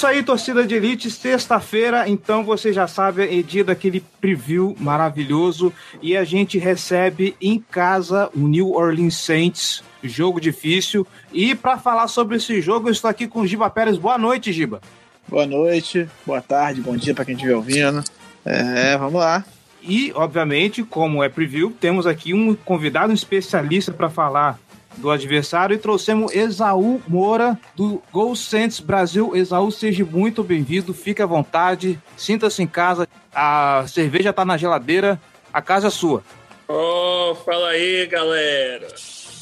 isso aí, torcida de elite. Sexta-feira, então você já sabe, é dia daquele preview maravilhoso. E a gente recebe em casa o New Orleans Saints, jogo difícil. E para falar sobre esse jogo, eu estou aqui com o Giba Pérez. Boa noite, Giba. Boa noite, boa tarde, bom dia para quem estiver ouvindo. É, vamos lá. E, obviamente, como é preview, temos aqui um convidado um especialista para falar do adversário e trouxemos Esaú Moura do Gol Saints Brasil. Esaú, seja muito bem-vindo, fique à vontade, sinta-se em casa, a cerveja tá na geladeira, a casa é sua. Oh, fala aí, galera.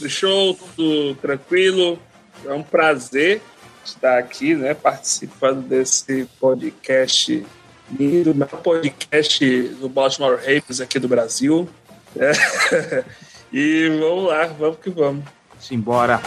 Do show, tudo tranquilo? É um prazer estar aqui, né, participando desse podcast lindo, meu podcast do Baltimore Ravens aqui do Brasil. É. E vamos lá, vamos que vamos. Simbora.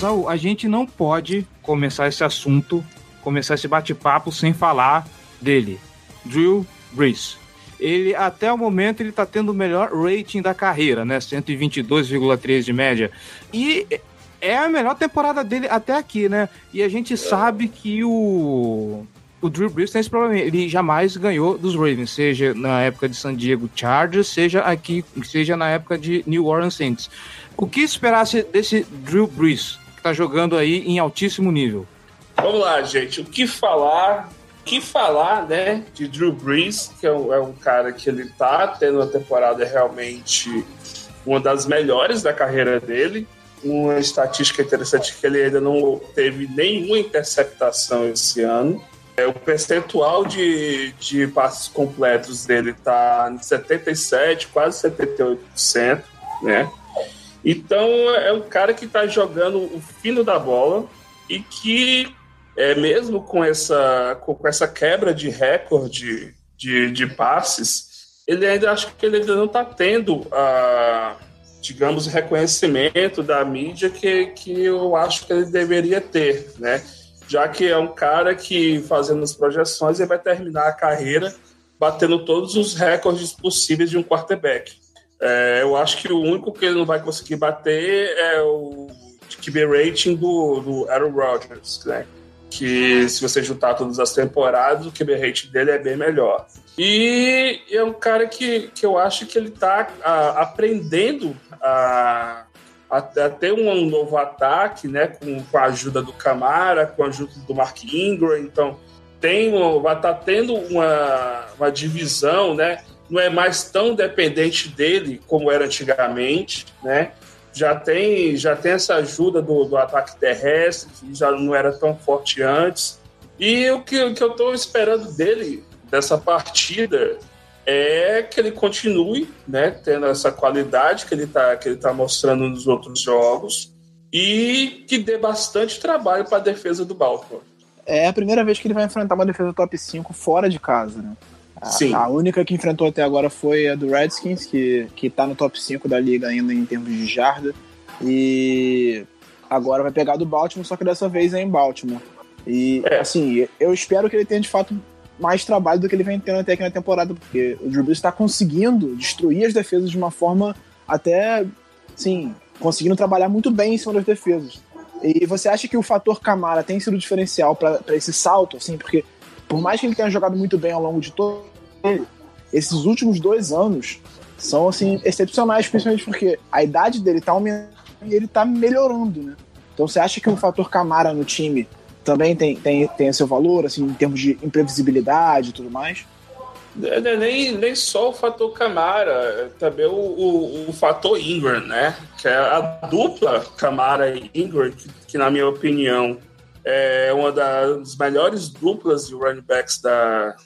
Exaú, a gente não pode começar esse assunto, começar esse bate-papo sem falar dele, Drew Brees. Ele, até o momento, ele tá tendo o melhor rating da carreira, né? 122,3 de média. E é a melhor temporada dele até aqui, né? E a gente sabe que o o Drew Brees tem esse problema. Ele jamais ganhou dos Ravens, seja na época de San Diego Chargers, seja aqui, seja na época de New Orleans Saints. O que esperasse desse Drew Brees, que tá jogando aí em altíssimo nível? Vamos lá, gente. O que falar? Que falar, né, de Drew Brees, que é um, é um cara que ele tá tendo uma temporada realmente uma das melhores da carreira dele. Uma estatística interessante que ele ainda não teve nenhuma interceptação esse ano. É, o percentual de, de passes completos dele está em 77, quase 78%, né? Então é um cara que está jogando o fino da bola e que, é, mesmo com essa, com essa quebra de recorde de, de passes, ele ainda acho que ele ainda não está tendo a, digamos, reconhecimento da mídia que, que eu acho que ele deveria ter, né? já que é um cara que, fazendo as projeções, ele vai terminar a carreira batendo todos os recordes possíveis de um quarterback. É, eu acho que o único que ele não vai conseguir bater é o QB rating do, do Aaron Rodgers, né? Que se você juntar todas as temporadas, o QB rating dele é bem melhor. E é um cara que, que eu acho que ele está aprendendo a até ter um novo ataque, né, com, com, a ajuda do Camara, com a ajuda do Mark Ingram, então tem vai estar tá tendo uma, uma divisão, né, não é mais tão dependente dele como era antigamente, né, já tem já tem essa ajuda do, do ataque terrestre, que já não era tão forte antes, e o que, o que eu estou esperando dele, dessa partida, é que ele continue, né, tendo essa qualidade que ele está tá mostrando nos outros jogos e que dê bastante trabalho para a defesa do Baltimore. É a primeira vez que ele vai enfrentar uma defesa top 5 fora de casa, né? A, Sim. A única que enfrentou até agora foi a do Redskins, que, que tá no top 5 da liga ainda em termos de jarda. E agora vai pegar do Baltimore, só que dessa vez é em Baltimore. E, é. assim, eu espero que ele tenha de fato mais trabalho do que ele vem tendo até aqui na temporada, porque o Drew Brees está conseguindo destruir as defesas de uma forma até, sim, conseguindo trabalhar muito bem em cima das defesas. E você acha que o fator Camara tem sido diferencial para esse salto, assim, porque por mais que ele tenha jogado muito bem ao longo de todo ele, esses últimos dois anos são assim excepcionais, principalmente porque a idade dele tá aumentando e ele tá melhorando, né? Então você acha que o fator Camara no time também tem, tem, tem seu valor, assim, em termos de imprevisibilidade e tudo mais? É, é nem, nem só o fator Camara, é também o, o, o, fator Ingram, né? Que é a dupla Camara e Ingram, que, que, na minha opinião é uma das melhores duplas de running backs da,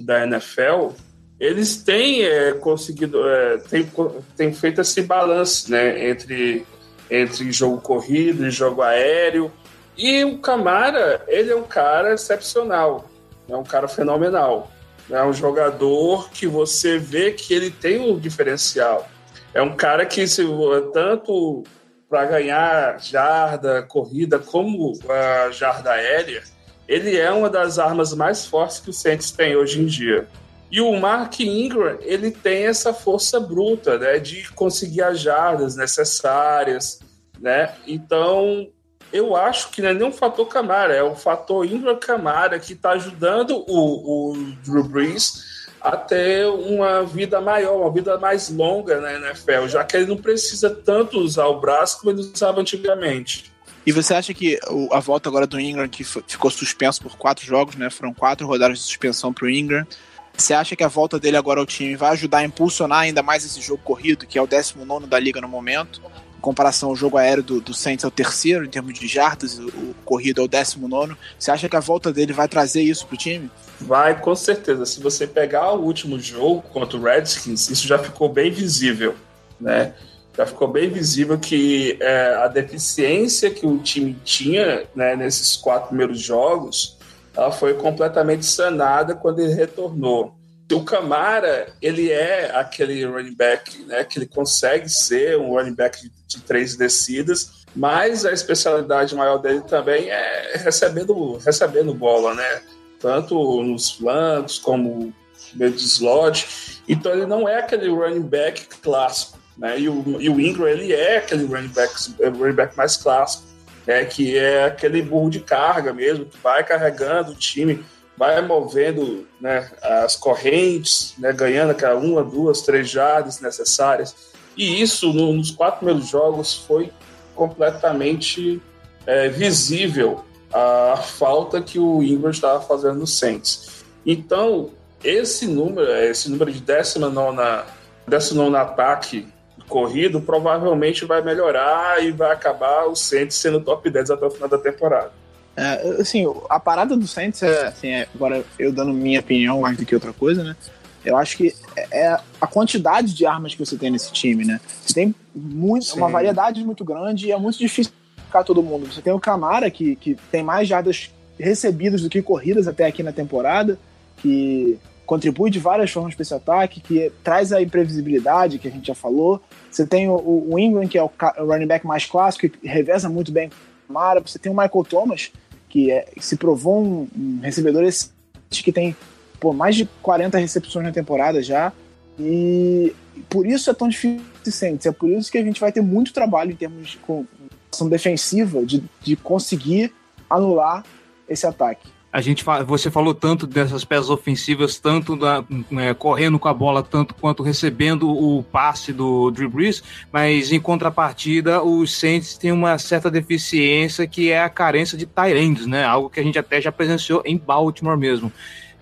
da NFL. Eles têm é, conseguido, é, têm, têm feito esse balanço, né? Entre, entre jogo corrido e jogo aéreo. E o Camara, ele é um cara excepcional, é um cara fenomenal. É um jogador que você vê que ele tem um diferencial. É um cara que, se, tanto para ganhar jarda, corrida, como a jarda aérea, ele é uma das armas mais fortes que o Saints tem hoje em dia. E o Mark Ingram, ele tem essa força bruta, né, de conseguir as jardas necessárias, né? Então, eu acho que não é nem um fator Camara, é o fator Ingram Camara que está ajudando o, o Drew Brees a ter uma vida maior, uma vida mais longa na NFL, já que ele não precisa tanto usar o braço como ele usava antigamente. E você acha que a volta agora do Ingram, que ficou suspenso por quatro jogos, né? Foram quatro rodadas de suspensão para o Ingram. Você acha que a volta dele agora ao time vai ajudar a impulsionar ainda mais esse jogo corrido, que é o 19 da liga no momento? Em comparação ao jogo aéreo do, do Saints é o terceiro em termos de jardas, o, o corrido é o 19. Você acha que a volta dele vai trazer isso pro time? Vai, com certeza. Se você pegar o último jogo contra o Redskins, isso já ficou bem visível, né? Já ficou bem visível que é, a deficiência que o time tinha né, nesses quatro primeiros jogos, ela foi completamente sanada quando ele retornou. O Camara, ele é aquele running back, né, que ele consegue ser um running back de, de três descidas, mas a especialidade maior dele também é recebendo, recebendo bola, né? Tanto nos flancos como meio de slot. Então ele não é aquele running back clássico, né? E o, e o Ingram, ele é aquele running back, running back mais clássico, né? Que é aquele burro de carga mesmo, que vai carregando o time vai movendo né, as correntes, né, ganhando aquela uma, duas, três jardas necessárias. E isso, no, nos quatro primeiros jogos, foi completamente é, visível a falta que o Ingram estava fazendo no Saints. Então, esse número, esse número de 19 19 ataque corrido, provavelmente vai melhorar e vai acabar o Saints sendo top 10 até o final da temporada. É, assim, a parada do Saints é, assim, é, agora eu dando minha opinião mais do que outra coisa, né? Eu acho que é, é a quantidade de armas que você tem nesse time, né? Você tem muito, uma variedade muito grande e é muito difícil ficar todo mundo. Você tem o Camara, que, que tem mais jardas recebidas do que corridas até aqui na temporada, que contribui de várias formas para esse ataque, que traz a imprevisibilidade que a gente já falou. Você tem o, o Ingram, que é o, o running back mais clássico, que reveza muito bem com o Camara. Você tem o Michael Thomas, que é, se provou um, um recebedor que tem pô, mais de 40 recepções na temporada já. E por isso é tão difícil Saints. É por isso que a gente vai ter muito trabalho em termos de ação defensiva, de, de conseguir anular esse ataque a gente você falou tanto dessas peças ofensivas, tanto da, é, correndo com a bola, tanto quanto recebendo o passe do Drew Brees, mas em contrapartida, os Saints têm uma certa deficiência que é a carência de tight né? Algo que a gente até já presenciou em Baltimore mesmo.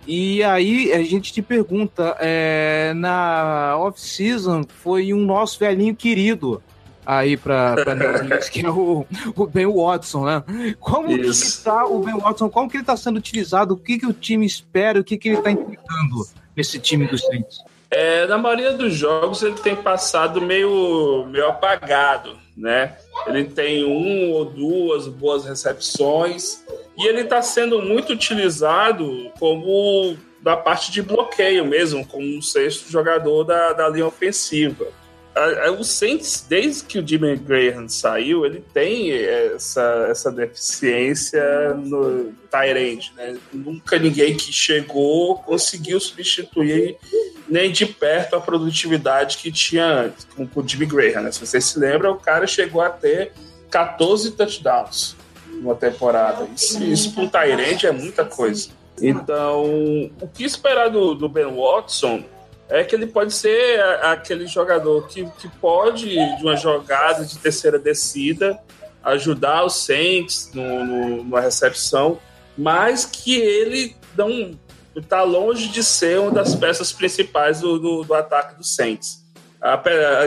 E aí a gente te pergunta, é, na off-season foi um nosso velhinho querido, aí para que é o, o Ben Watson, né? Como Isso. que está o Ben Watson? Como que ele está sendo utilizado? O que, que o time espera? O que, que ele está entregando nesse time dos Saints? É, na maioria dos jogos ele tem passado meio, meio apagado, né? Ele tem um ou duas boas recepções e ele está sendo muito utilizado como da parte de bloqueio mesmo, como um sexto jogador da, da linha ofensiva o Saints, desde que o Jimmy Graham saiu, ele tem essa, essa deficiência no Tyrande, né? Nunca ninguém que chegou conseguiu substituir nem de perto a produtividade que tinha antes, com o Jimmy Graham, né? Se você se lembra, o cara chegou a ter 14 touchdowns numa temporada. Isso, isso para um Tyrande é muita coisa. Então, o que esperar do, do Ben Watson é que ele pode ser aquele jogador que, que pode, de uma jogada de terceira descida, ajudar os Saints no, no, na recepção, mas que ele não está longe de ser uma das peças principais do, do, do ataque dos Saints.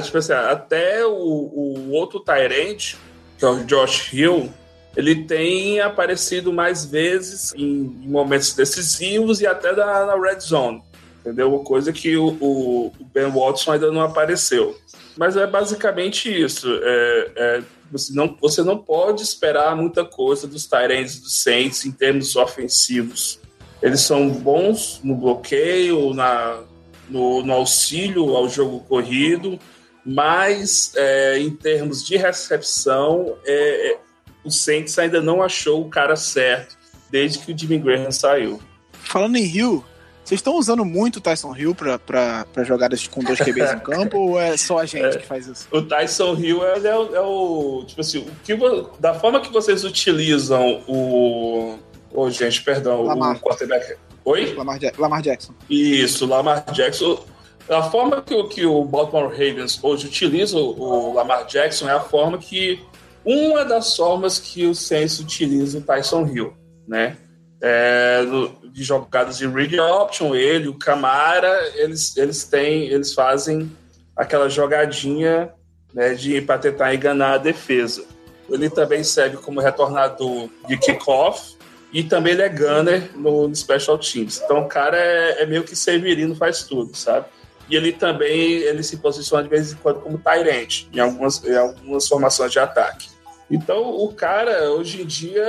Tipo assim, até o, o outro Tyrant, que é o Josh Hill, ele tem aparecido mais vezes em, em momentos decisivos e até na, na, red zone, entendeu? Uma coisa que o, o, Ben Watson ainda não apareceu. Mas é basicamente isso. É, é, você, não, você não pode esperar muita coisa dos Tyrants dos Saints em termos ofensivos. Eles são bons no bloqueio, na, no, no auxílio ao jogo corrido, mas é, em termos de recepção, é, é, o Saints ainda não achou o cara certo desde que o Jimmy Graham saiu. Falando em Rio, vocês estão usando muito o Tyson Hill para jogadas com dois QBs em campo ou é só a gente é, que faz isso? O Tyson Hill é, é, o, é o, Tipo assim, o que, da forma que vocês utilizam o. Ô, oh, gente, perdão, Lamar. o quarterback. Oi? Lamar, Lamar Jackson. Isso, Lamar Jackson. A forma que, que o Baltimore Ravens hoje utiliza o Lamar Jackson é a forma que. Uma das formas que o Saints utiliza o Tyson Hill, né? É, de jogadas de read option, ele, o Camara, eles, eles têm, eles fazem aquela jogadinha né, de para tentar enganar a defesa. Ele também serve como retornador de kickoff e também ele é gunner no, no Special Teams. Então o cara é, é, meio que Severino, faz tudo, sabe? E ele também ele se posiciona de vez em quando como Tyrant em algumas, em algumas formações de ataque. Então o cara, hoje em dia,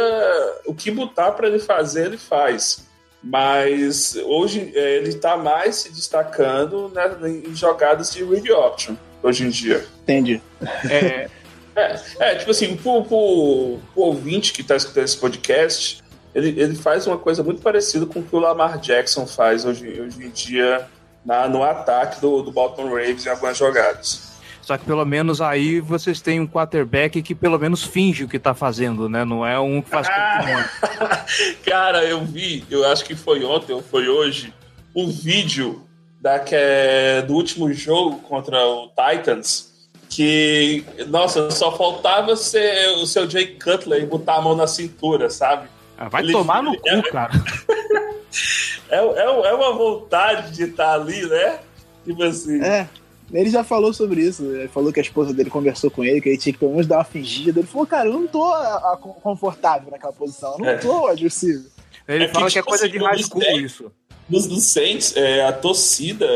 o que botar para ele fazer, ele faz. Mas hoje é, ele está mais se destacando né, em jogadas de read option, hoje em dia. Entendi. É, é, é tipo assim, pro, pro, pro ouvinte que está escutando esse podcast, ele, ele faz uma coisa muito parecida com o que o Lamar Jackson faz hoje, hoje em dia na, no ataque do, do Baltimore Ravens em algumas jogadas. Só que pelo menos aí vocês têm um quarterback que pelo menos finge o que tá fazendo, né? Não é um que faz ah, Cara, eu vi, eu acho que foi ontem ou foi hoje, um vídeo da, que é, do último jogo contra o Titans. Que, nossa, só faltava ser o seu Jay Cutler e botar a mão na cintura, sabe? Ah, vai ele, tomar no cu, cara. é, é, é uma vontade de estar ali, né? Tipo assim. É. Ele já falou sobre isso. Ele falou que a esposa dele conversou com ele, que ele tinha que pelo menos dar uma fingida. Ele falou, cara, eu não tô a, a, confortável naquela posição, eu não é. tô. Ele é fala que, que é tipo coisa assim, de high school isso. Nos, nos Saints, é, a torcida,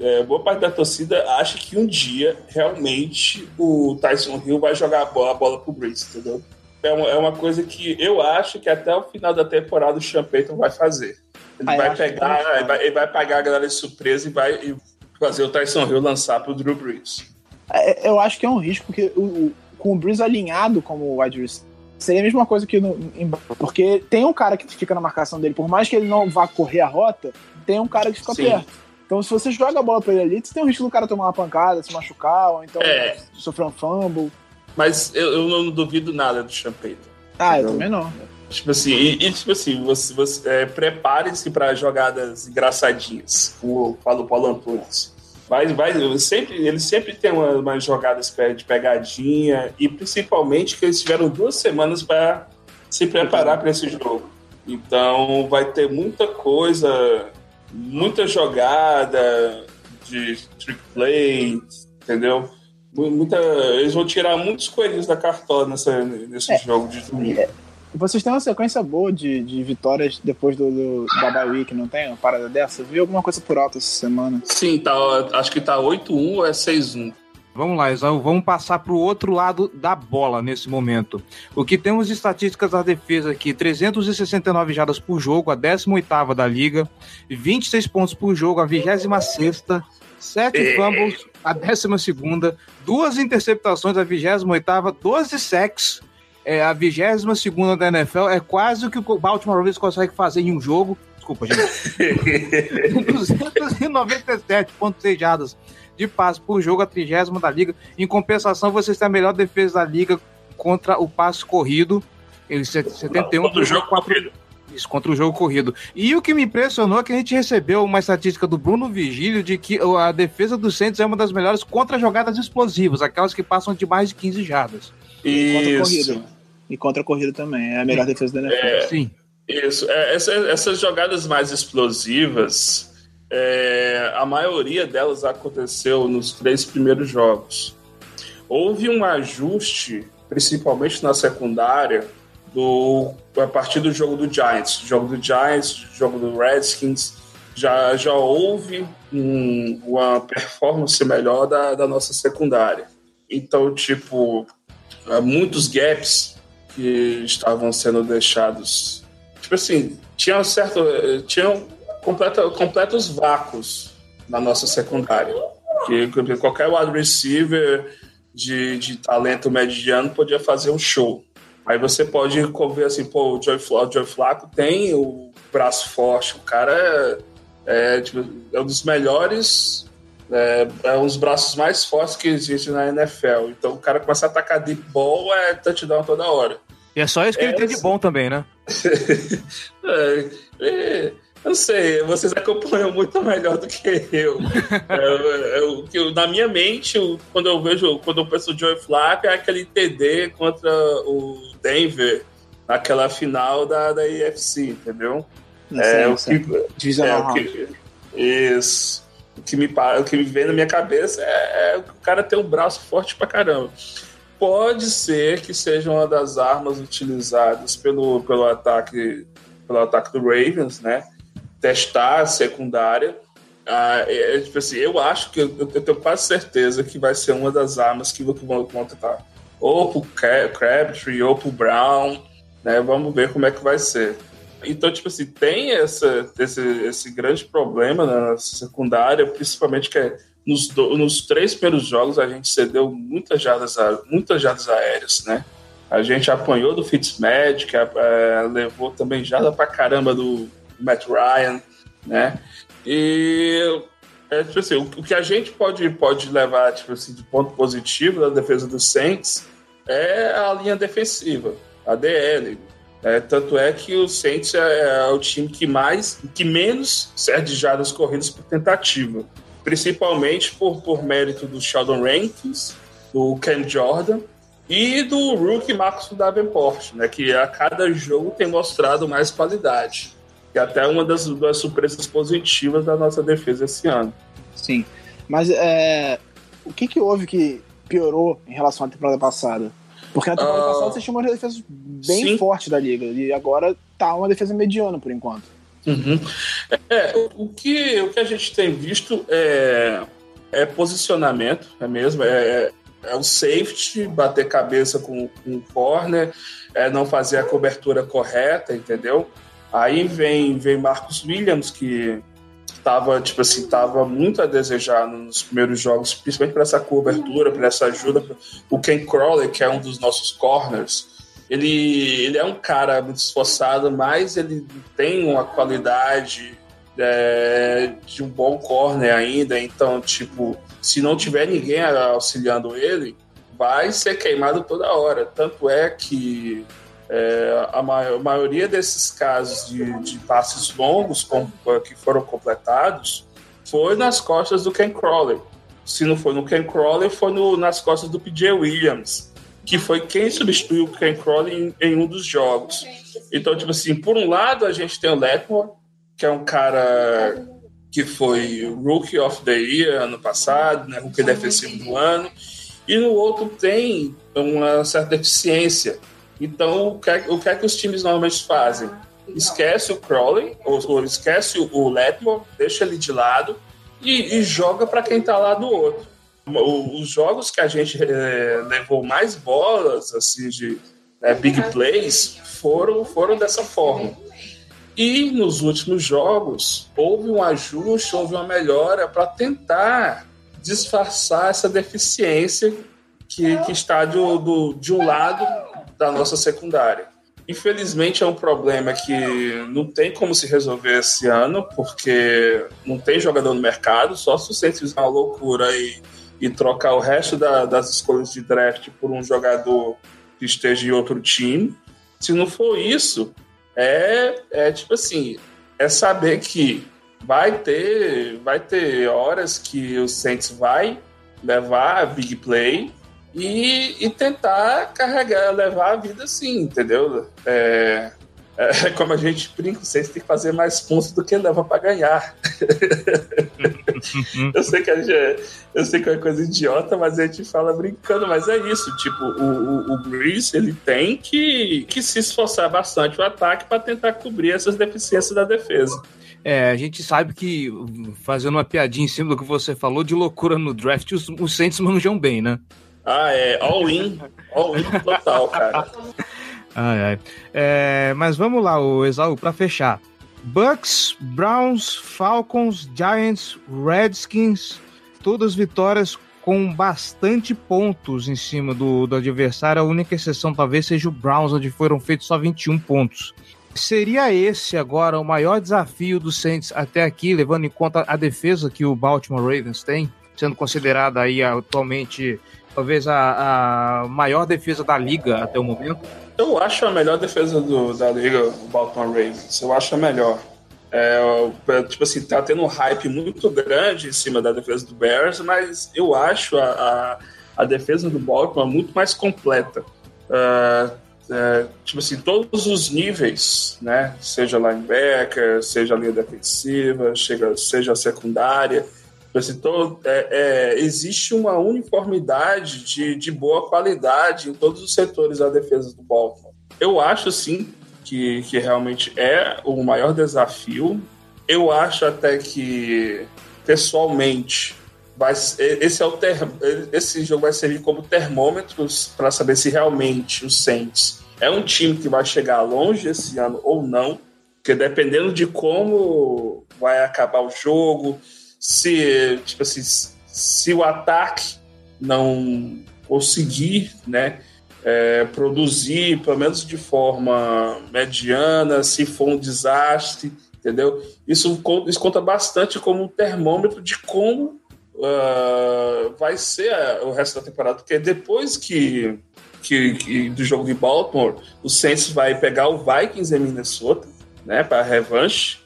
é, boa parte da torcida acha que um dia, realmente, o Tyson Hill vai jogar a bola, a bola pro Breeze, entendeu? É uma, é uma coisa que eu acho que até o final da temporada o Sean Payton vai fazer. Ele ah, vai pegar, ele vai, ele vai pegar a galera de surpresa e vai, e fazer o Tyson Hill lançar pro Drew Brees. É, eu acho que é um risco, porque o, o, com o Brees alinhado como wide receiver, seria a mesma coisa que no, em, porque tem um cara que fica na marcação dele, por mais que ele não vá correr a rota, tem um cara que fica Sim. perto. Então, se você joga a bola pra ele ali, você tem o risco do cara tomar uma pancada, se machucar, ou então é. sofrer um fumble. Mas eu, eu não duvido nada do Sean Payton. Ah, eu também não. Tipo assim, e, e tipo assim, você, você é, prepare-se para jogadas engraçadinhas, como falou o Paulo Antunes. Vai, vai, sempre, ele sempre tem umas uma jogadas de pegadinha, e principalmente que eles tiveram duas semanas para se preparar para esse jogo. Então vai ter muita coisa, muita jogada de trick play, entendeu? Muita, eles vão tirar muitos coelhos da cartola nessa, nesse é, jogo de domingo. É vocês têm uma sequência boa de, de vitórias depois do, do da bye week, não tem? Uma parada dessa? Eu vi alguma coisa por alta essa semana? Sim, tá, acho que tá 8-1 ou é 6-1. Vamos lá, Isão, vamos passar para o outro lado da bola nesse momento. O que temos de estatísticas da defesa aqui: 369 jardas por jogo, a 18 da liga, 26 pontos por jogo, a 26, 7 é. fumbles, a 12, duas interceptações, a 28, 12 sacks, é a 22 segunda da NFL, é quase o que o Baltimore Ravens consegue fazer em um jogo. Desculpa, gente. 297,6 jardas de passe por jogo, a trigésima da liga. Em compensação, vocês têm a melhor defesa da liga contra o passe corrido. Ele 71 contra o jogo 4... corrido. Isso, contra o jogo corrido. E o que me impressionou é que a gente recebeu uma estatística do Bruno Vigílio de que a defesa do Santos é uma das melhores contra jogadas explosivas, aquelas que passam de mais de 15 jardas. Isso. E contra a corrida também. É a melhor defesa da NFL. É, Sim. Isso. É, essa- essas jogadas mais explosivas, é, a maioria delas aconteceu nos três primeiros jogos. Houve um ajuste, principalmente na secundária, do, a partir do jogo do Giants. Jogo do Giants, jogo do Redskins, já, já houve um- uma performance melhor da, da nossa secundária. Então, tipo, muitos gaps que estavam sendo deixados. Tipo assim, tinham certo. eh, Tinham completa, completos vácuos na nossa secundária. Que, que qualquer wide receiver de, de talento mediano podia fazer um show. Aí você pode ver assim, pô, o Joey Flaco, o Joey Flaco tem o braço forte, o cara é, é, tipo, é um dos melhores, é, é um dos braços mais fortes que existe na NFL. Então o cara começa a atacar deep ball, é touchdown toda hora. E é só isso que ele É, tem de bom também, né? É, é, eu não sei, vocês acompanham muito melhor do que eu. É, eu- que eu- na minha mente, eu- quando eu vejo, quando eu penso o Joey Flacco, é aquele TD contra o Denver naquela final da, da IFC, entendeu? Não É, sei, o que, é, Divisional o que, isso. O que, me, o que me vem na minha cabeça é, é que o cara tem um braço forte pra caramba. Pode ser que seja uma das armas utilizadas pelo, pelo, ataque, pelo ataque do Ravens, né? Testar a secundária. Ah, é, é, tipo assim, eu acho que eu, eu tenho quase certeza que vai ser uma das armas que vão, vão tentar. Ou pro Cra- Crabtree, ou pro Brown, né? Vamos ver como é que vai ser. Então, tipo assim, tem essa, esse, esse grande problema na secundária, principalmente que é nos, do- nos três primeiros jogos a gente cedeu muitas jardas, muitas jardas aéreas, né? A gente apanhou do Fitzmagic, a- levou também jarda pra caramba do Matt Ryan, né? E é, tipo assim, o, o que a gente pode, pode levar tipo assim, de ponto positivo da defesa dos Saints é a linha defensiva, a DL. É, tanto é que o Saints é, é o time que mais, que menos cede jardas corridas por tentativa, principalmente por, por mérito do Sheldon Rankins, do Ken Jordan e do rookie Marcos Davenport, né, que a cada jogo tem mostrado mais qualidade. Que é até uma das, das surpresas positivas da nossa defesa esse ano. Sim. Mas é, o que, que houve que piorou em relação à temporada passada? Porque na temporada Ah, passada vocês tinham uma defesa bem sim. forte da liga. E agora tá uma defesa mediana por enquanto. Uhum. É, o, que, o que a gente tem visto é, é posicionamento, é mesmo, é, é o safety, bater cabeça com, com o corner, é não fazer a cobertura correta, entendeu? Aí vem, vem Marcos Williams, que estava tipo assim, tava muito a desejar nos primeiros jogos, principalmente para essa cobertura, para essa ajuda. O Ken Crawley, que é um dos nossos corners, ele, ele é um cara muito esforçado, mas ele tem uma qualidade é, de um bom corner ainda. Então, tipo, se não tiver ninguém auxiliando ele, vai ser queimado toda hora. Tanto é que é, a, ma a maioria desses casos de, de passes longos com, que foram completados foi nas costas do Ken Crawley. Se não foi no Ken Crawley, foi no, nas costas do PJ Williams, que foi quem substituiu o Ken Crawley em, em um dos jogos. Então, tipo assim, por um lado a gente tem o Letmore, que é um cara que foi Rookie of the Year ano passado, né, Rookie defensivo do ano, e no outro tem uma certa deficiência. Então, o que, é, o que é que os times normalmente fazem? Esquece o Crowley, ou, ou esquece o, o Letmore, deixa ele de lado e, e joga para quem está lá do outro. O, os jogos que a gente é, levou mais bolas, assim, de né, big plays, foram, foram dessa forma. E nos últimos jogos, houve um ajuste, houve uma melhora para tentar disfarçar essa deficiência que, que está do, do, de um lado da nossa secundária. Infelizmente é um problema que não tem como se resolver esse ano, porque não tem jogador no mercado, só se você fizer uma loucura e, e trocar o resto da, das escolhas de draft por um jogador que esteja em outro time. Se não for isso, é, é tipo assim, é saber que vai ter, vai ter horas que o Saints vai levar a big play e, e tentar carregar, levar a vida assim, entendeu? É, é, como a gente brinca, vocês têm que fazer mais pontos do que leva para ganhar. eu, sei que gente, é, eu sei que é uma coisa idiota, mas a gente fala brincando, mas é isso. Tipo, o, o, o ele tem que, que se esforçar bastante o ataque para tentar cobrir essas deficiências da defesa. É, a gente sabe que, fazendo uma piadinha em cima do que você falou, de loucura no draft, os, os Saints manjam bem, né? Ah, é. All in. All in total, cara. Ai, ai. É, mas vamos lá, o Exaú, para fechar. Bucks, Browns, Falcons, Giants, Redskins, todas vitórias com bastante pontos em cima do, do adversário. A única exceção talvez seja o Browns, onde foram feitos só 21 pontos. Seria esse agora o maior desafio do Saints até aqui, levando em conta a defesa que o Baltimore Ravens tem, sendo considerada aí atualmente talvez a, a maior defesa da liga até o momento? Eu acho a melhor defesa do, da liga, o Baltimore Ravens. Eu acho a melhor. É, tipo assim, tá tendo um hype muito grande em cima da defesa do Bears, mas eu acho a, a, a defesa do Baltimore muito mais completa. Uh, tipo assim, todos os níveis, né? Seja linebacker, seja linha defensiva, chega, seja secundária, Assim, todo, é, é, existe uma uniformidade de, de boa qualidade em todos os setores da defesa do Baltimore. Eu acho, sim, que, que realmente é o maior desafio. Eu acho até que, pessoalmente, vai, esse, é o ter, esse jogo vai servir como termômetros para saber se realmente o Saints é um time que vai chegar longe esse ano ou não. Porque dependendo de como vai acabar o jogo, se, tipo assim, se o ataque não conseguir, né, é, produzir, pelo menos de forma mediana, se for um desastre, entendeu? Isso, isso conta bastante como um termômetro de como uh, vai ser a, o resto da temporada, porque depois que, que, que, do jogo de Baltimore, o Saints vai pegar o Vikings em Minnesota, né, para revanche,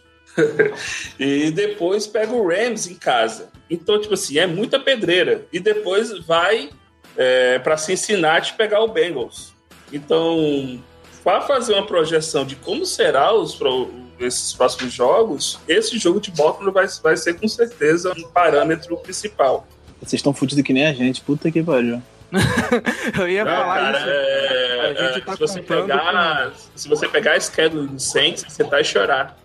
e depois pega o Rams em casa. Então, tipo assim, é muita pedreira. E depois vai é, para Cincinnati pegar o Bengals. Então, para fazer uma projeção de como será os, esses próximos jogos, esse jogo de Baltimore vai, vai ser com certeza um parâmetro principal. Vocês estão fodidos que nem a gente, puta que pariu. eu ia Não, falar cara, isso. É, é, tá se, você pegar, com... se você pegar a schedule do Saints, você tá a chorar.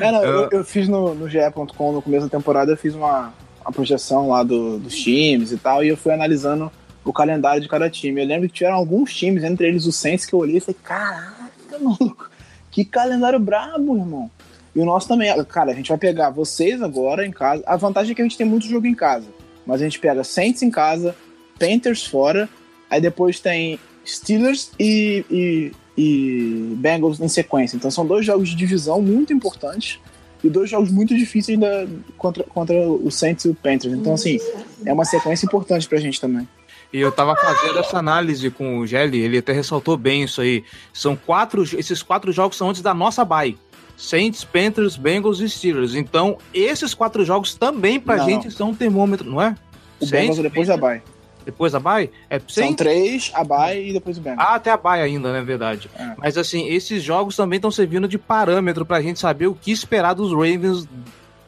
É, não, eu, eu, fiz no, no GE.com no começo da temporada, eu fiz uma, uma projeção lá do, dos times e tal, e eu fui analisando o calendário de cada time. Eu lembro que tiveram alguns times, entre eles o Saints, que eu olhei e falei, caraca, maluco, que calendário brabo, irmão. E o nosso também, cara, a gente vai pegar vocês agora em casa. A vantagem é que a gente tem muito jogo em casa. Mas a gente pega Saints em casa, Panthers fora, aí depois tem Steelers e, e e Bengals em sequência. Então são dois jogos de divisão muito importantes e dois jogos muito difíceis da, contra, contra o Saints e o Panthers. Então, assim, é uma sequência importante pra gente também. E eu tava fazendo essa análise com o Gelli, ele até ressaltou bem isso aí. São quatro, esses quatro jogos são antes da nossa bye. Saints, Panthers, Bengals e Steelers. Então, esses quatro jogos também pra não, gente não. são um termômetro, não é? O Saints, Bengals é depois da bye. Depois a Bay? É, São três, a Bay e depois o Bengals. Ah, até a Bay ainda, né? Verdade. É. Mas assim, esses jogos também estão servindo de parâmetro pra gente saber o que esperar dos Ravens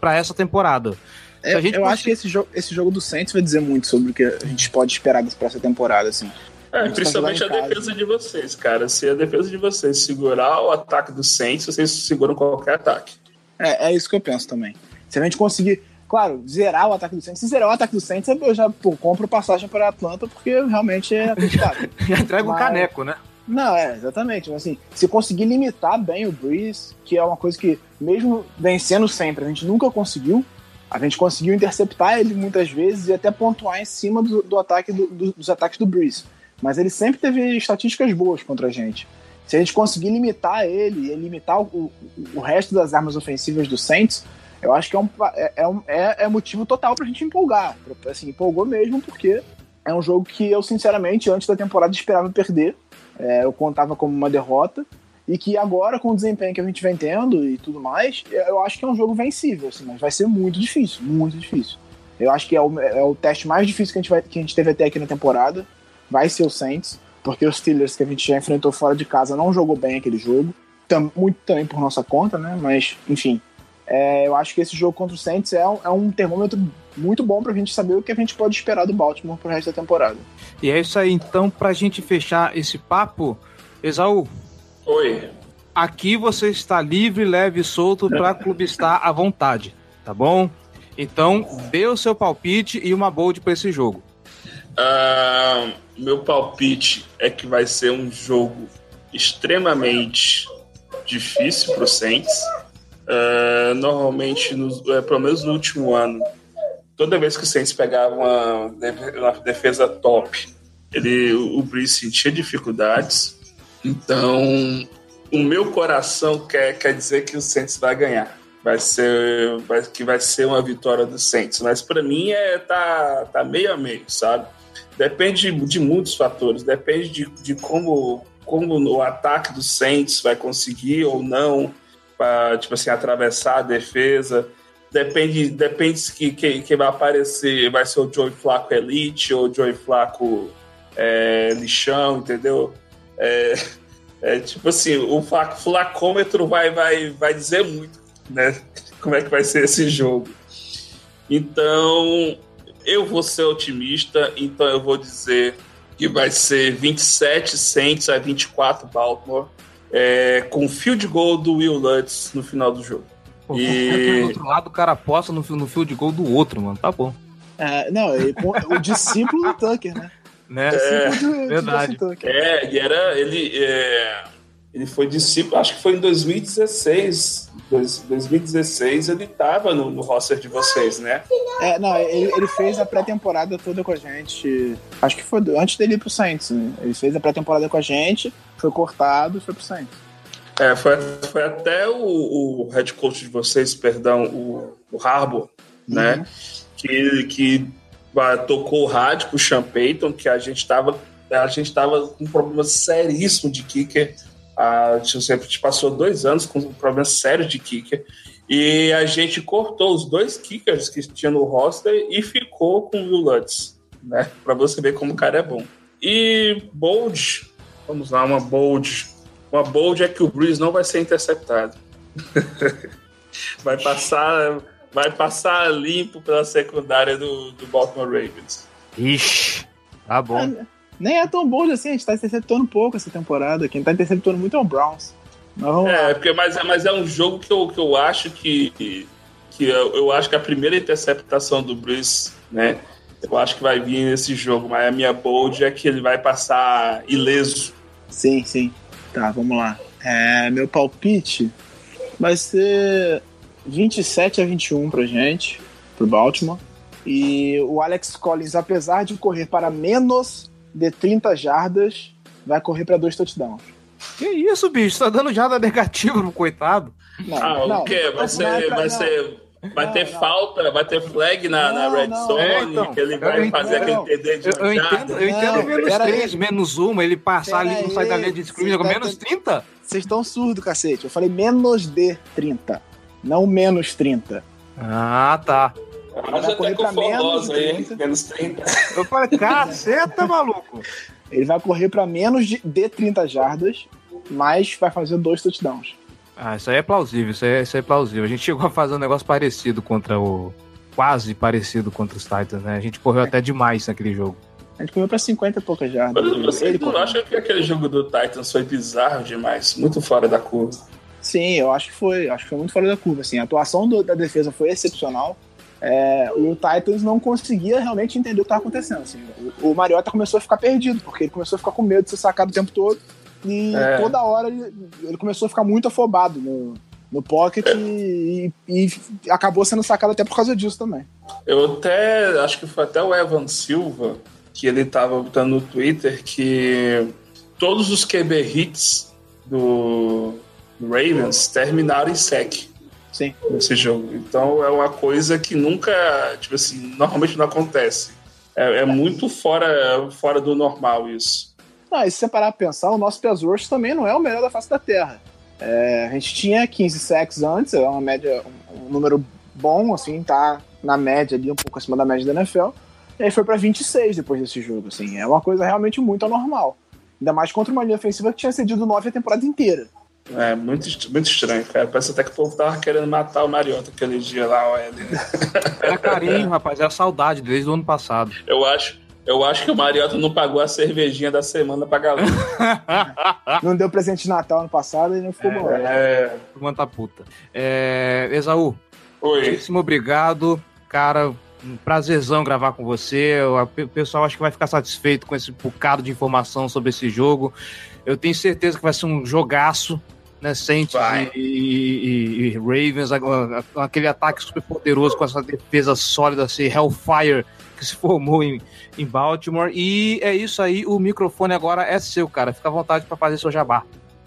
para essa temporada. É, eu conseguir... acho que esse jogo, esse jogo do Saints vai dizer muito sobre o que a gente pode esperar para essa temporada, assim. É, tá principalmente a, a defesa de vocês, cara. Se a defesa de vocês segurar o ataque do Saints, vocês seguram qualquer ataque. É, é isso que eu penso também. Se a gente conseguir Claro, zerar o ataque do Saints. Se zerar o ataque do Saints, eu já pô, compro passagem para Atlanta porque realmente é acreditável. já entrega Mas... um caneco, né? Não, é, exatamente. Assim, se conseguir limitar bem o Breeze, que é uma coisa que, mesmo vencendo sempre, a gente nunca conseguiu. A gente conseguiu interceptar ele muitas vezes e até pontuar em cima do, do ataque do, do, dos ataques do Breeze. Mas ele sempre teve estatísticas boas contra a gente. Se a gente conseguir limitar ele e limitar o, o, o resto das armas ofensivas do Saints, eu acho que é, um, é, é, é, é motivo total pra gente empolgar. Assim, empolgou mesmo, porque é um jogo que eu, sinceramente, antes da temporada esperava perder. É, eu contava como uma derrota. E que agora, com o desempenho que a gente vem tendo e tudo mais, eu acho que é um jogo vencível, assim, mas vai ser muito difícil, muito difícil. Eu acho que é o, é o teste mais difícil que a, gente vai, que a gente teve até aqui na temporada. vai ser o Saints, porque os Steelers que a gente já enfrentou fora de casa não jogou bem aquele jogo, tam, muito também por nossa conta, né? Mas, enfim, é, eu acho que esse jogo contra o Saints é um, é um termômetro muito bom pra gente saber o que a gente pode esperar do Baltimore pro resto da temporada. E é isso aí, então, pra gente fechar esse papo, Exaú. Oi. Aqui você está livre, leve e solto para clubistar à vontade, tá bom? Então, dê o seu palpite e uma bold para esse jogo. Uh, meu palpite é que vai ser um jogo extremamente difícil para o Saints. Uh, normalmente, no, é, pelo menos no último ano, toda vez que o Saints pegava uma, uma defesa top, ele, o Breeze sentia dificuldades. Então, o meu coração quer, quer dizer que o Saints vai ganhar. Vai ser, vai, que vai ser uma vitória do Saints. Mas para mim é tá, tá meio a meio, sabe? Depende de muitos fatores. Depende de, de como, como o ataque do Saints vai conseguir ou não para tipo assim atravessar a defesa. Depende, depende que, que, que vai aparecer, vai ser o Joey Flaco Elite ou o Joey Flaco é, lixão, entendeu? É, é, tipo assim, o flacômetro vai, vai, vai dizer muito, né? Como é que vai ser esse jogo. Então, eu vou ser otimista, então eu vou dizer que vai ser 27 Saints a 24 Baltimore, é, com field goal do Will Lutz no final do jogo. Pô, e... Do outro lado, o cara aposta no, no field goal do outro, mano. Tá bom. É, não, ele, o discípulo do Tucker, né? né? É, de, verdade. De é, e era ele. É, ele foi discípulo, acho que foi em 2016. 2016 ele tava no, no roster de vocês, né? É, não, ele, ele fez a pré-temporada toda com a gente. Acho que foi antes dele ir pro Saints. Né? Ele fez a pré-temporada com a gente, foi cortado e foi pro Saints. É, foi, foi até o, o head coach de vocês, perdão, o, o Harbour, né? Uhum. Que, que tocou o rádio com o Sean Payton, que a gente estava a gente tava com um problema seríssimo de kicker. A gente passou dois anos com um problema sério de kicker. E a gente cortou os dois kickers que tinha no roster e ficou com o Will Lutz, né? Para você ver como o cara é bom. E bold, vamos lá, uma bold. Uma bold é que o Breeze não vai ser interceptado. vai passar vai passar limpo pela secundária do, do Baltimore Ravens. Ixi, tá bom. Nem é tão bom assim, a gente tá interceptando pouco essa temporada. Quem tá interceptando muito é o Browns. é, porque, mas, mas é um jogo que eu, que eu acho que. que eu, eu acho que a primeira interceptação do Bruce, né? Eu acho que vai vir nesse jogo, mas a minha bold é que ele vai passar ileso. Sim, sim. Tá, vamos lá. É, meu palpite vai ser 27 a 21 pra gente, pro Baltimore. E o Alex Collins, apesar de correr para menos de 30 jardas, vai correr para dois touchdowns. Que isso, bicho? Tá dando jarda negativa pro coitado? Não, ah, não, o quê? Vai ser. Vai ser... Vai ter não. falta, vai ter flag na, não, na red zone, é, então, que ele vai fazer aquele TD de eu, eu entendo, eu entendo menos 3, menos 1, ele passar ali no sai da linha de scrimmage, tá menos 30? Vocês estão surdos, cacete. Eu falei menos de 30 não menos 30. Ah, tá. Mas vai correr pra menos, aí, 30. menos 30. Eu falei, caceta, maluco. Ele vai correr para menos de, de 30 jardas, mas vai fazer dois touchdowns. Ah, isso aí é plausível, isso aí, é, isso aí é plausível. A gente chegou a fazer um negócio parecido contra o. Quase parecido contra os Titans, né? A gente correu é. até demais naquele jogo. A gente correu pra 50 e poucas jardas. Você não acha que aquele jogo do Titans foi bizarro demais? Muito fora da curva. Sim, eu acho que foi. Acho que foi muito fora da curva. Assim. A atuação do, da defesa foi excepcional. É, o Titans não conseguia realmente entender o que estava acontecendo. Assim. O, o Mariota começou a ficar perdido, porque ele começou a ficar com medo de ser sacado o tempo todo. E é. toda hora ele, ele, começou a ficar muito afobado no, no pocket é. e, e, acabou sendo sacado até por causa disso também. Eu até acho que foi até o Evan Silva que ele estava botando no Twitter que todos os QB hits do, Ravens terminaram em sec. Sim. Nesse jogo. Então é uma coisa que nunca, tipo assim, normalmente não acontece. É, é muito fora, fora do normal isso. Ah, e se você parar pra pensar, o nosso rush também não é o melhor da face da Terra. É, a gente tinha 15 sacks antes, é uma média, um, um número bom, assim, tá na média ali, um pouco acima da média da NFL. E aí foi para 26 depois desse jogo, assim. É uma coisa realmente muito anormal. Ainda mais contra uma linha ofensiva que tinha cedido 9 a temporada inteira. É, muito, muito estranho, cara. Parece até que o povo tava querendo matar o Mariota aquele dia lá, ó. Era carinho, rapaz, era saudade desde o ano passado. Eu acho, eu acho que o Mariota não pagou a cervejinha da semana pra galera. não deu presente de Natal ano passado e não ficou é, bom. É. Manta puta. É, Esaú. Oi. Muitíssimo obrigado, cara. Um prazerzão gravar com você. O pessoal acho que vai ficar satisfeito com esse bocado de informação sobre esse jogo. Eu tenho certeza que vai ser um jogaço né? Saints e, e, e, Ravens, aquele ataque super poderoso com essa defesa sólida, esse Hellfire que se formou em, em Baltimore. E é isso aí, o microfone agora é seu, cara. Fica à vontade para fazer seu jabá.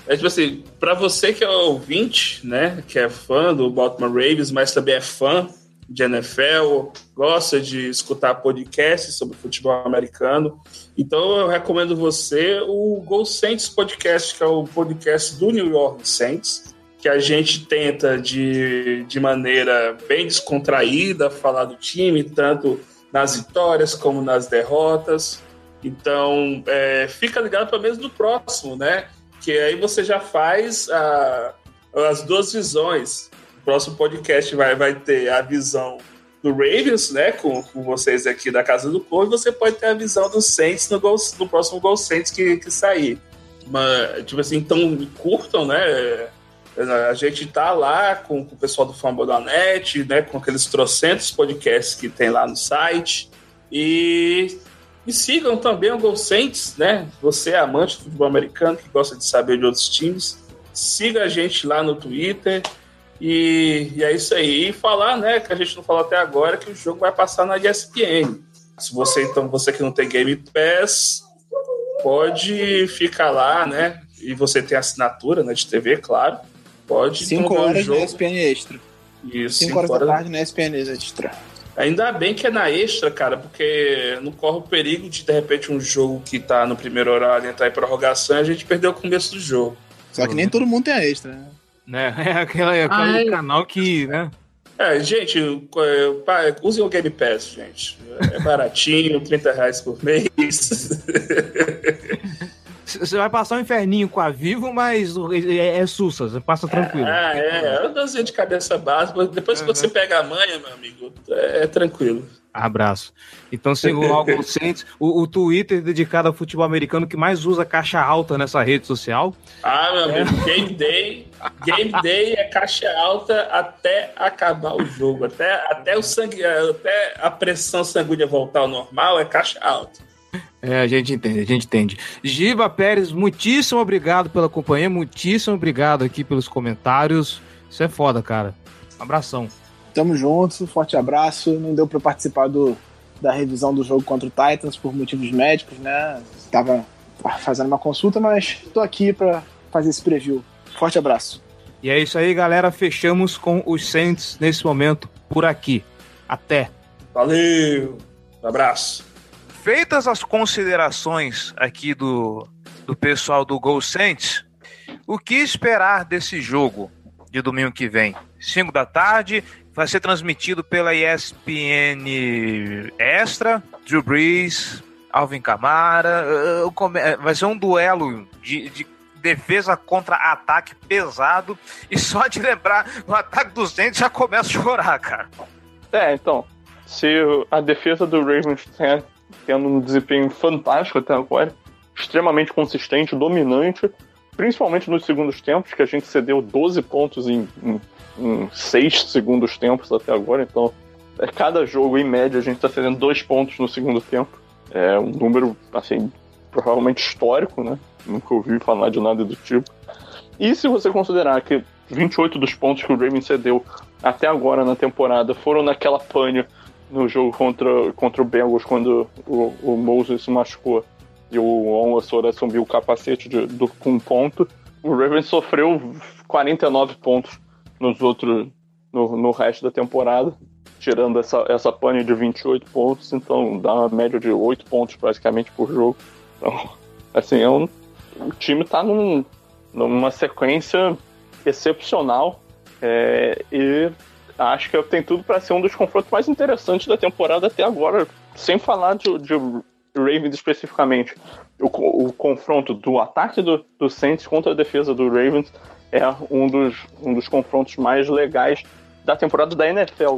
É tipo assim, pra você que é ouvinte, né, que é fã do Baltimore Ravens, mas também é fã de NFL, gosta de escutar podcasts sobre futebol americano. Então eu recomendo você o Go Saints Podcast, que é o podcast do New York Saints, que a gente tenta de, de maneira bem descontraída falar do time, tanto nas vitórias como nas derrotas. Então é, fica ligado pelo menos no próximo, né? Que aí você já faz a, as duas visões próximo podcast vai, vai ter a visão do Ravens, né, com, com vocês aqui da Casa do Corvo, e você pode ter a visão do Saints no, gol, no próximo Gol Saints que, que sair. Mas, tipo assim, então curtam, né, a gente tá lá com, com o pessoal do Fumble da Net, né, com aqueles trocentos podcasts que tem lá no site, e, e sigam também o Gol Saints, né, você é amante do futebol americano, que gosta de saber de outros times, siga a gente lá no Twitter, e, e, é isso aí. E falar, né, que a gente não falou até agora, que o jogo vai passar na ESPN. Se você, então, você que não tem Game Pass, pode ficar lá, né? E você tem assinatura né, de TV, claro. Pode. 5 horas jogo. na ESPN Extra. Isso. 5 horas, horas da tarde na ESPN Extra. Ainda bem que é na extra, cara, porque não corre o perigo de, de repente, um jogo que tá no primeiro horário entrar em prorrogação e a gente perder o começo do jogo. Só que nem todo mundo tem a extra, né? Né? É aquele, aquele canal que, né? É, gente, usem o Game Pass, gente. É baratinho, 30 reais por mês. Você vai passar um inferninho com a Vivo, mas é, é sussa, você passa tranquilo. Ah, é, é uma de cabeça básica. Depois que você pega a manha, meu amigo, é, é tranquilo. Abraço. Então siga o Algo o, o Twitter dedicado ao futebol americano que mais usa caixa alta nessa rede social. Ah, meu é. amigo, Game Day. Game Day é caixa alta até acabar o jogo. Até, até, o sangue, até a pressão sanguínea voltar ao normal é caixa alta. É, a gente entende, a gente entende. Giba Pérez, muitíssimo obrigado pela companhia, muitíssimo obrigado aqui pelos comentários. Isso é foda, cara. Um abração. Tamo juntos, forte abraço. Não deu para participar do, da revisão do jogo contra o Titans por motivos médicos, né? Estava fazendo uma consulta, mas tô aqui para fazer esse preview. Forte abraço. E é isso aí, galera. Fechamos com os Saints nesse momento por aqui. Até. Valeu. Um abraço. Feitas as considerações aqui do, do pessoal do Gol Saints, o que esperar desse jogo de domingo que vem? 5 da tarde, vai ser transmitido pela ESPN Extra, Drew Brees, Alvin Kamara. Vai ser um duelo de, de defesa contra ataque pesado. E só de lembrar, o ataque dos dentes já começa a chorar, cara. É, então. Se a defesa do Ravens tem, tendo um desempenho fantástico até agora, extremamente consistente, dominante, principalmente nos segundos tempos, que a gente cedeu 12 pontos em, em em seis segundos tempos até agora, então é, cada jogo, em média, a gente está fazendo dois pontos no segundo tempo. É um número, assim, provavelmente histórico, né? Nunca ouvi falar de nada do tipo. E se você considerar que 28 dos pontos que o Ravens cedeu até agora na temporada foram naquela pane no jogo contra, contra o Bengals, quando o, o Moses se machucou e o Onwa assumiu o capacete de, do, com um ponto, o Ravens sofreu 49 pontos nos outros no, no resto da temporada, tirando essa, essa pane de 28 pontos, então dá uma média de 8 pontos praticamente por jogo. Então, assim, é um, o time está num, numa sequência excepcional é, e acho que tem tudo para ser um dos confrontos mais interessantes da temporada até agora, sem falar de, de Ravens especificamente, o, o confronto do ataque do, do Saints contra a defesa do Ravens é um dos, um dos confrontos mais legais da temporada da NFL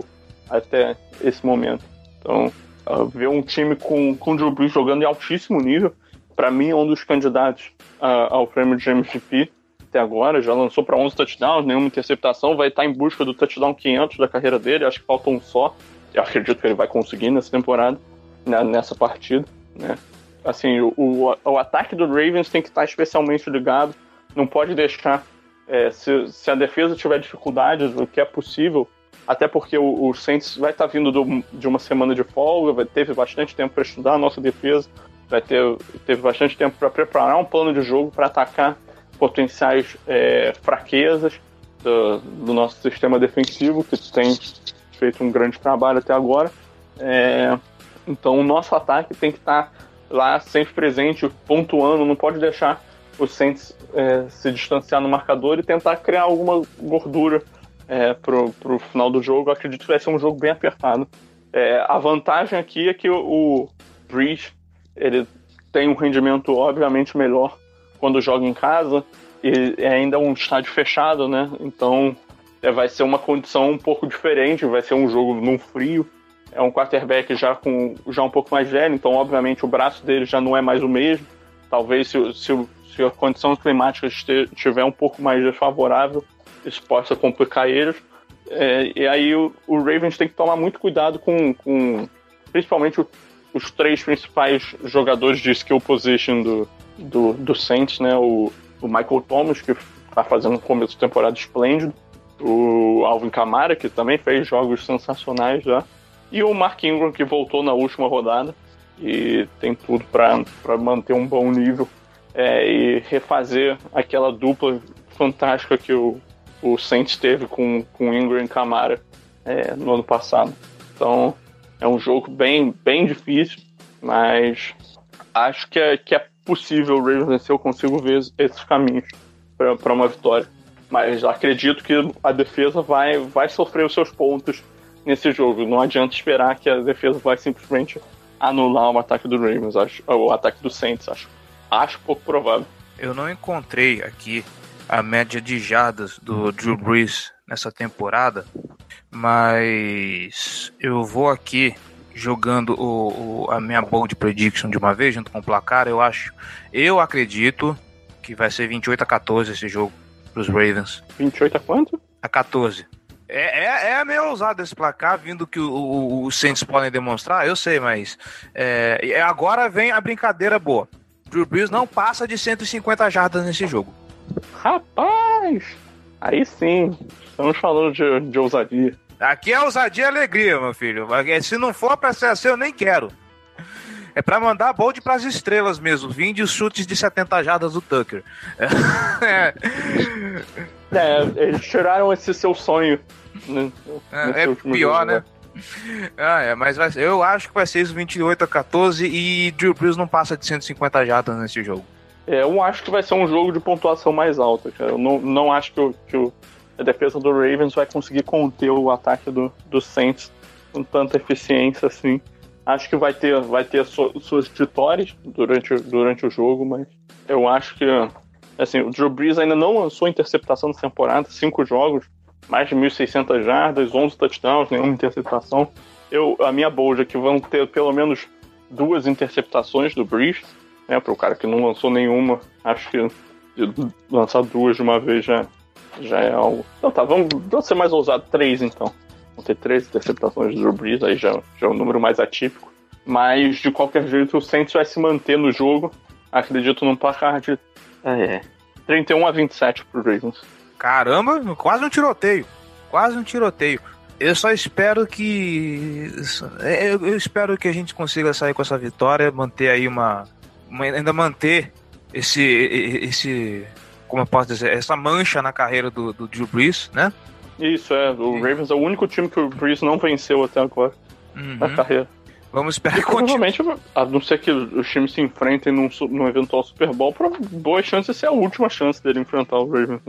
até esse momento. Então, uh, ver um time com, com o Drew Brees jogando em altíssimo nível, para mim é um dos candidatos uh, ao prêmio de MVP até agora. Já lançou para 11 touchdowns, nenhuma interceptação, vai estar em busca do touchdown 500 da carreira dele. Acho que falta um só. Eu acredito que ele vai conseguir nessa temporada, né, nessa partida. Né? Assim, o, o, o, ataque do Ravens tem que estar especialmente ligado. Não pode deixar. É, se, se, a defesa tiver dificuldades, o que é possível, até porque o, o Saints vai estar vindo do, de uma semana de folga, vai, teve bastante tempo para estudar a nossa defesa, vai ter teve bastante tempo para preparar um plano de jogo para atacar potenciais é, fraquezas do, do, nosso sistema defensivo, que tem feito um grande trabalho até agora. É, então o nosso ataque tem que estar lá sempre presente, pontuando, não pode deixar o Saints é, se distanciar no marcador e tentar criar alguma gordura é, pro, pro final do jogo. Eu acredito que vai ser um jogo bem apertado. É, a vantagem aqui é que o, o Breeze, ele tem um rendimento obviamente melhor quando joga em casa e é ainda um estádio fechado, né? Então é, vai ser uma condição um pouco diferente, vai ser um jogo num frio é um quarterback já com já um pouco mais velho, então obviamente o braço dele já não é mais o mesmo. Talvez se, se, se a condição climática estiver um pouco mais desfavorável, isso possa complicar eles. É, e aí o, o, Ravens tem que tomar muito cuidado com, com principalmente o, os três principais jogadores de skill position do, do, do Saints, né? O, o Michael Thomas, que está fazendo um começo de temporada esplêndido, o Alvin Kamara, que também fez jogos sensacionais já, e o Mark Ingram, que voltou na última rodada e tem tudo para manter um bom nível é, e refazer aquela dupla fantástica que o, o Saints teve com, com Ingram e Camara é, no ano passado. Então é um jogo bem, bem difícil, mas acho que é, que é possível o Ravens vencer. Eu consigo ver esses caminhos para uma vitória. Mas acredito que a defesa vai, vai sofrer os seus pontos nesse jogo. Não adianta esperar que a defesa vai simplesmente anular o ataque do Ravens, acho, o ataque do Saints, acho. Acho pouco provável. Eu não encontrei aqui a média de jardas do Drew Brees nessa temporada, mas eu vou aqui jogando o, o, a minha bold prediction de uma vez junto com o placar, eu acho, eu acredito que vai ser 28 a 14 esse jogo para os Ravens. 28 a quanto? A 14. É, é, é meio ousado esse placar, vindo que os Saints podem demonstrar, eu sei, mas é, agora vem a brincadeira boa. Drew Brees não passa de 150 jardas nesse jogo. Rapaz! Aí sim, estamos falando de, de ousadia. Aqui é ousadia e alegria, meu filho. Se não for pra ser assim, eu nem quero. É para mandar bold para as estrelas mesmo. Vim de chutes de 70 jardas do Tucker. É. é, eles tiraram esse seu sonho né? É, é pior, né? Ah, é, mas vai, eu acho que vai ser isso 28 a 14 e Drew Brees não passa de 150 jardas nesse jogo. É, eu acho que vai ser um jogo de pontuação mais alta, cara. Eu não, não acho que, que a defesa do Ravens vai conseguir conter o ataque do, do Saints com tanta eficiência assim. Acho que vai ter, vai ter suas vitórias durante, durante o jogo, mas eu acho que assim, o Drew Brees ainda não lançou interceptação na temporada, cinco jogos mais de 1.600 jardas, 11 touchdowns, nenhuma interceptação. Eu, a minha bolsa é que vão ter pelo menos duas interceptações do Breeze, né, para o cara que não lançou nenhuma, acho que lançar duas de uma vez já, já é algo. Então tá, vamos, vamos ser mais ousado, três então. Vão ter três interceptações do Breeze, aí já, já é um número mais atípico. Mas, de qualquer jeito, o Saints vai se manter no jogo. Acredito num placar de é, 31 a 27 pro Ravens. Caramba, quase um tiroteio. Quase um tiroteio. Eu só espero que. É, eu, espero que a gente consiga sair com essa vitória, manter aí uma. uma ainda manter esse. esse. Como eu posso dizer? Essa mancha na carreira do, do Drew Brees, né? Isso, é. O e... Ravens é o único time que o Brees não venceu até agora uhum. na carreira. Vamos esperar que Provavelmente, a não ser que os times se enfrentem num, num eventual Super Bowl, boa chance de ser a última chance dele enfrentar o Ravens.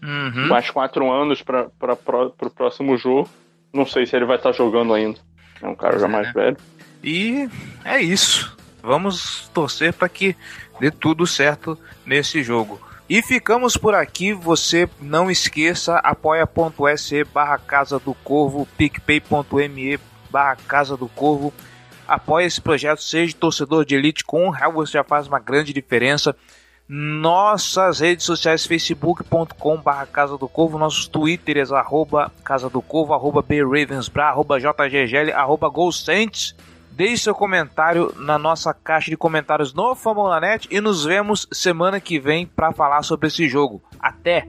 Uhum. Mais quatro anos para o próximo jogo. Não sei se ele vai estar tá jogando ainda. É um cara já mais é. velho. E é isso. Vamos torcer para que dê tudo certo nesse jogo. E ficamos por aqui. Você não esqueça apoia.se barra Casa do Corvo, picpay.me barra Casa do Corvo. Apoie esse projeto, seja torcedor de elite com um real, você já faz uma grande diferença. Nossas redes sociais, facebook.com barra Casa do Corvo, nossos twitters, arroba Casa do Corvo, arroba BRavensBra, arroba JGGL, arroba GolSaints. Deixe seu comentário na nossa caixa de comentários no Famulanet e nos vemos semana que vem para falar sobre esse jogo. Até!